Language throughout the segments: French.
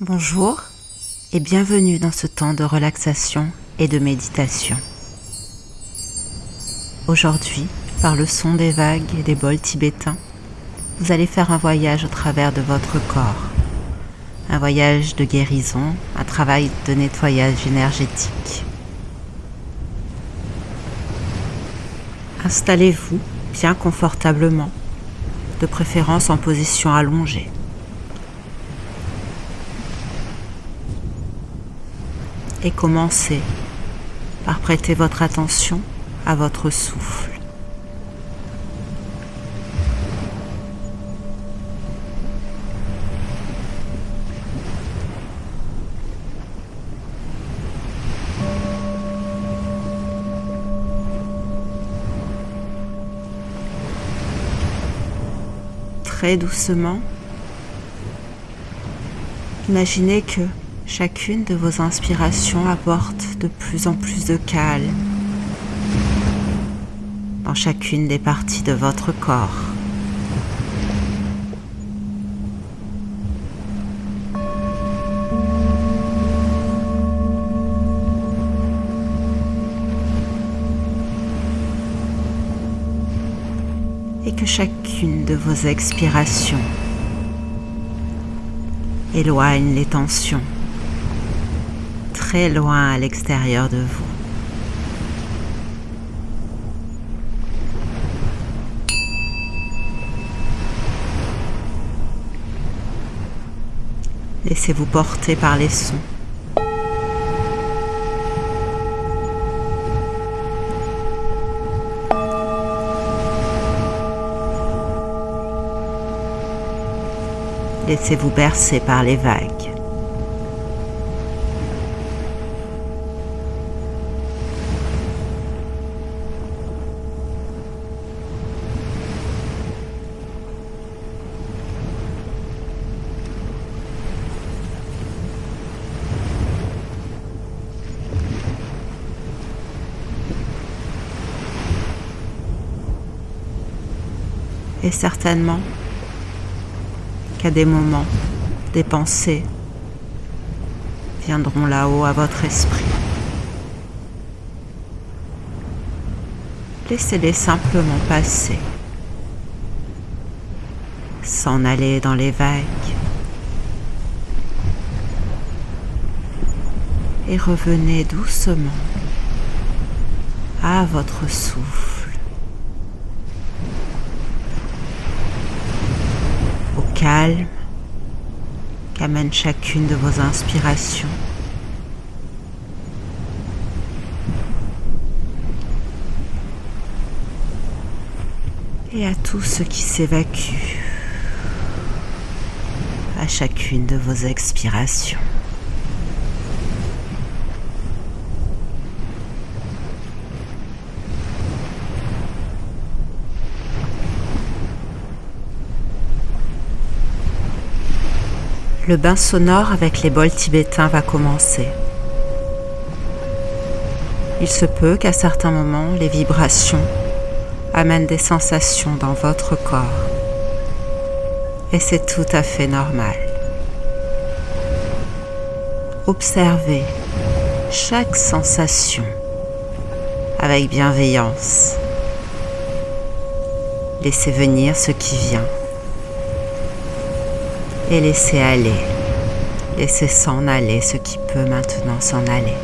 Bonjour et bienvenue dans ce temps de relaxation et de méditation. Aujourd'hui, par le son des vagues et des bols tibétains, vous allez faire un voyage au travers de votre corps. Un voyage de guérison, un travail de nettoyage énergétique. Installez-vous bien confortablement, de préférence en position allongée. Et commencez par prêter votre attention à votre souffle. très doucement, imaginez que chacune de vos inspirations apporte de plus en plus de calme dans chacune des parties de votre corps. et que chacune de vos expirations éloigne les tensions très loin à l'extérieur de vous. Laissez-vous porter par les sons. Laissez-vous bercer par les vagues. Certainement, qu'à des moments, des pensées viendront là-haut à votre esprit. Laissez-les simplement passer, s'en aller dans les vagues et revenez doucement à votre souffle. Calme qu'amène chacune de vos inspirations. Et à tout ce qui s'évacue à chacune de vos expirations. Le bain sonore avec les bols tibétains va commencer. Il se peut qu'à certains moments, les vibrations amènent des sensations dans votre corps. Et c'est tout à fait normal. Observez chaque sensation avec bienveillance. Laissez venir ce qui vient et laissez aller. Laissez s'en aller ce qui peut maintenant s'en aller.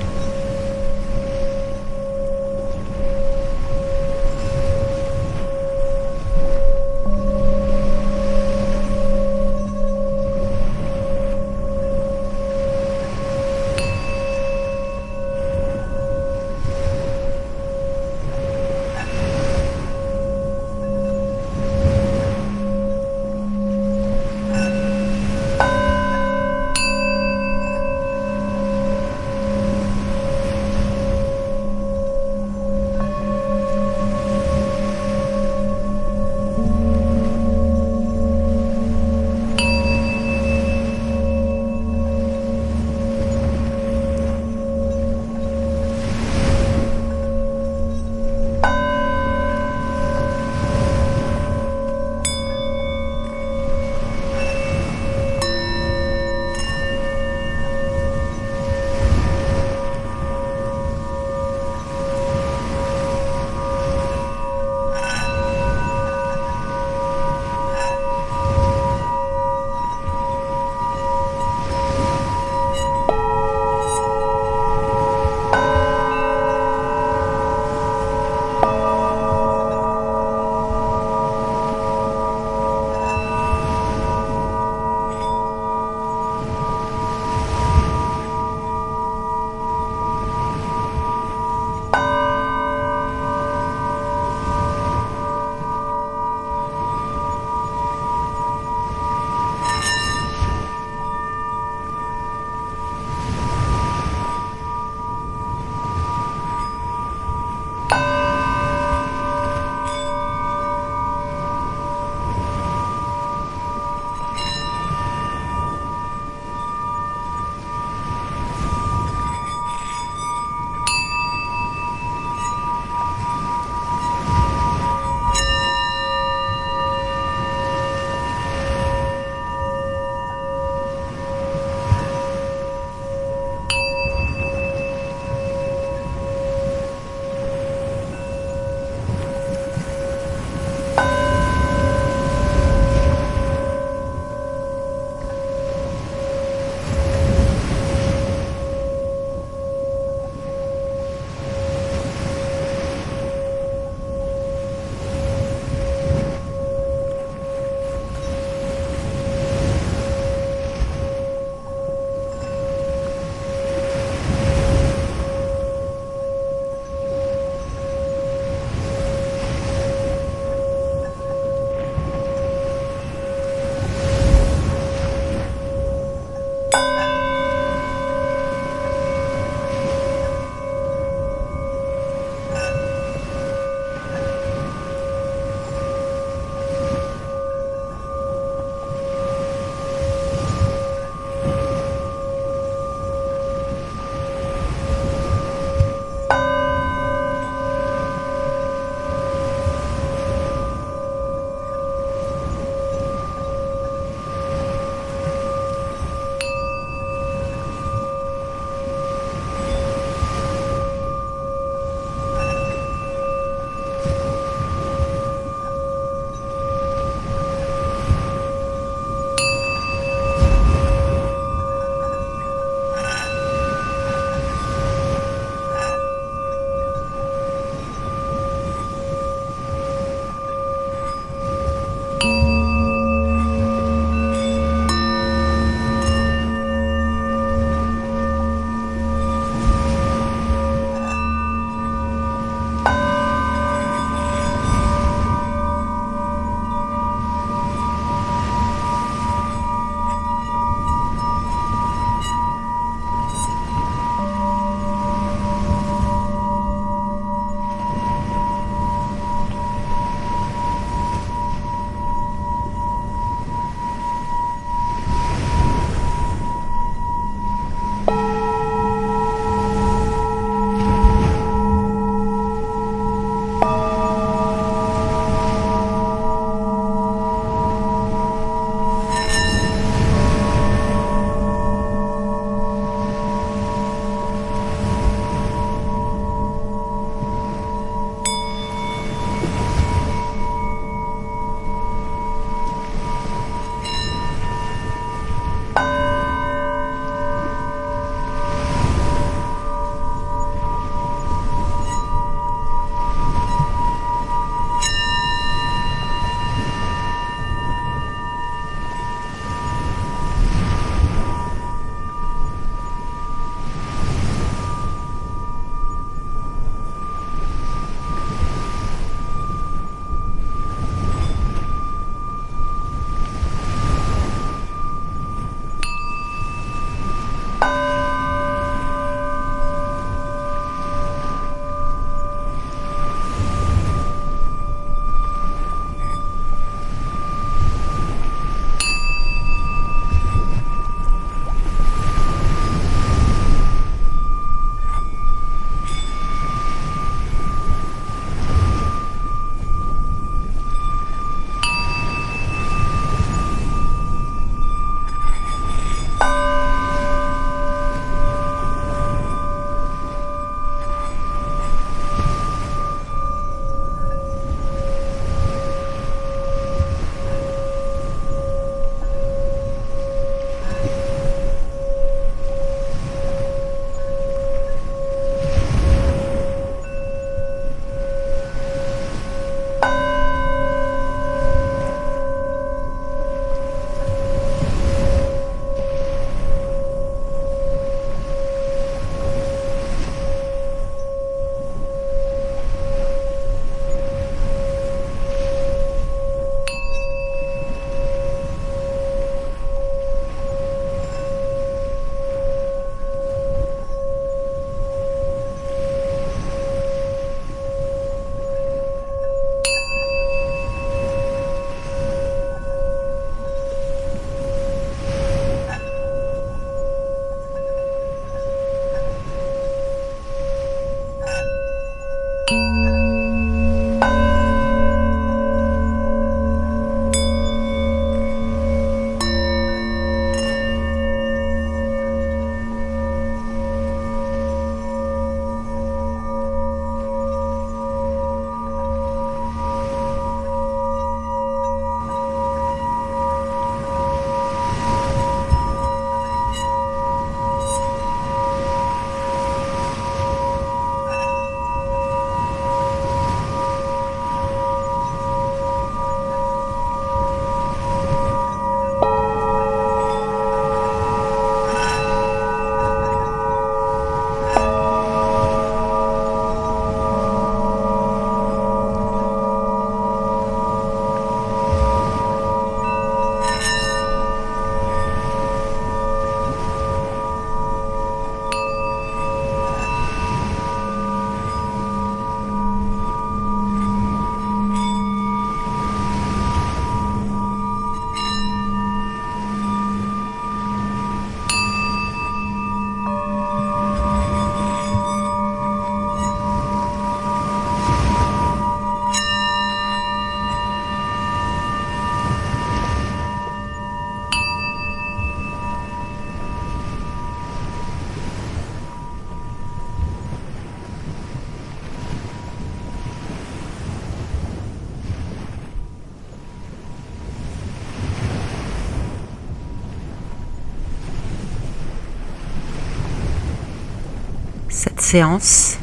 Séance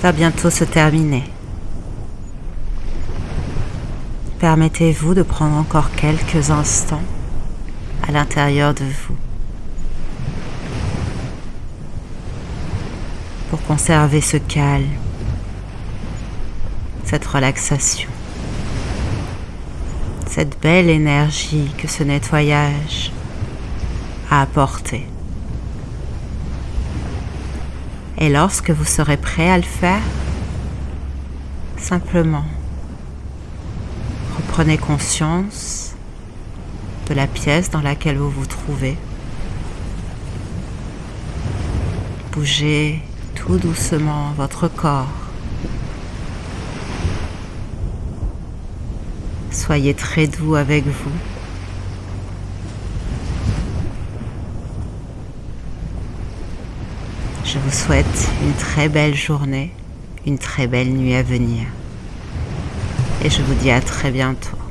va bientôt se terminer. Permettez-vous de prendre encore quelques instants à l'intérieur de vous pour conserver ce calme, cette relaxation, cette belle énergie que ce nettoyage a apporté. Et lorsque vous serez prêt à le faire, simplement reprenez conscience de la pièce dans laquelle vous vous trouvez. Bougez tout doucement votre corps. Soyez très doux avec vous. Je vous souhaite une très belle journée, une très belle nuit à venir. Et je vous dis à très bientôt.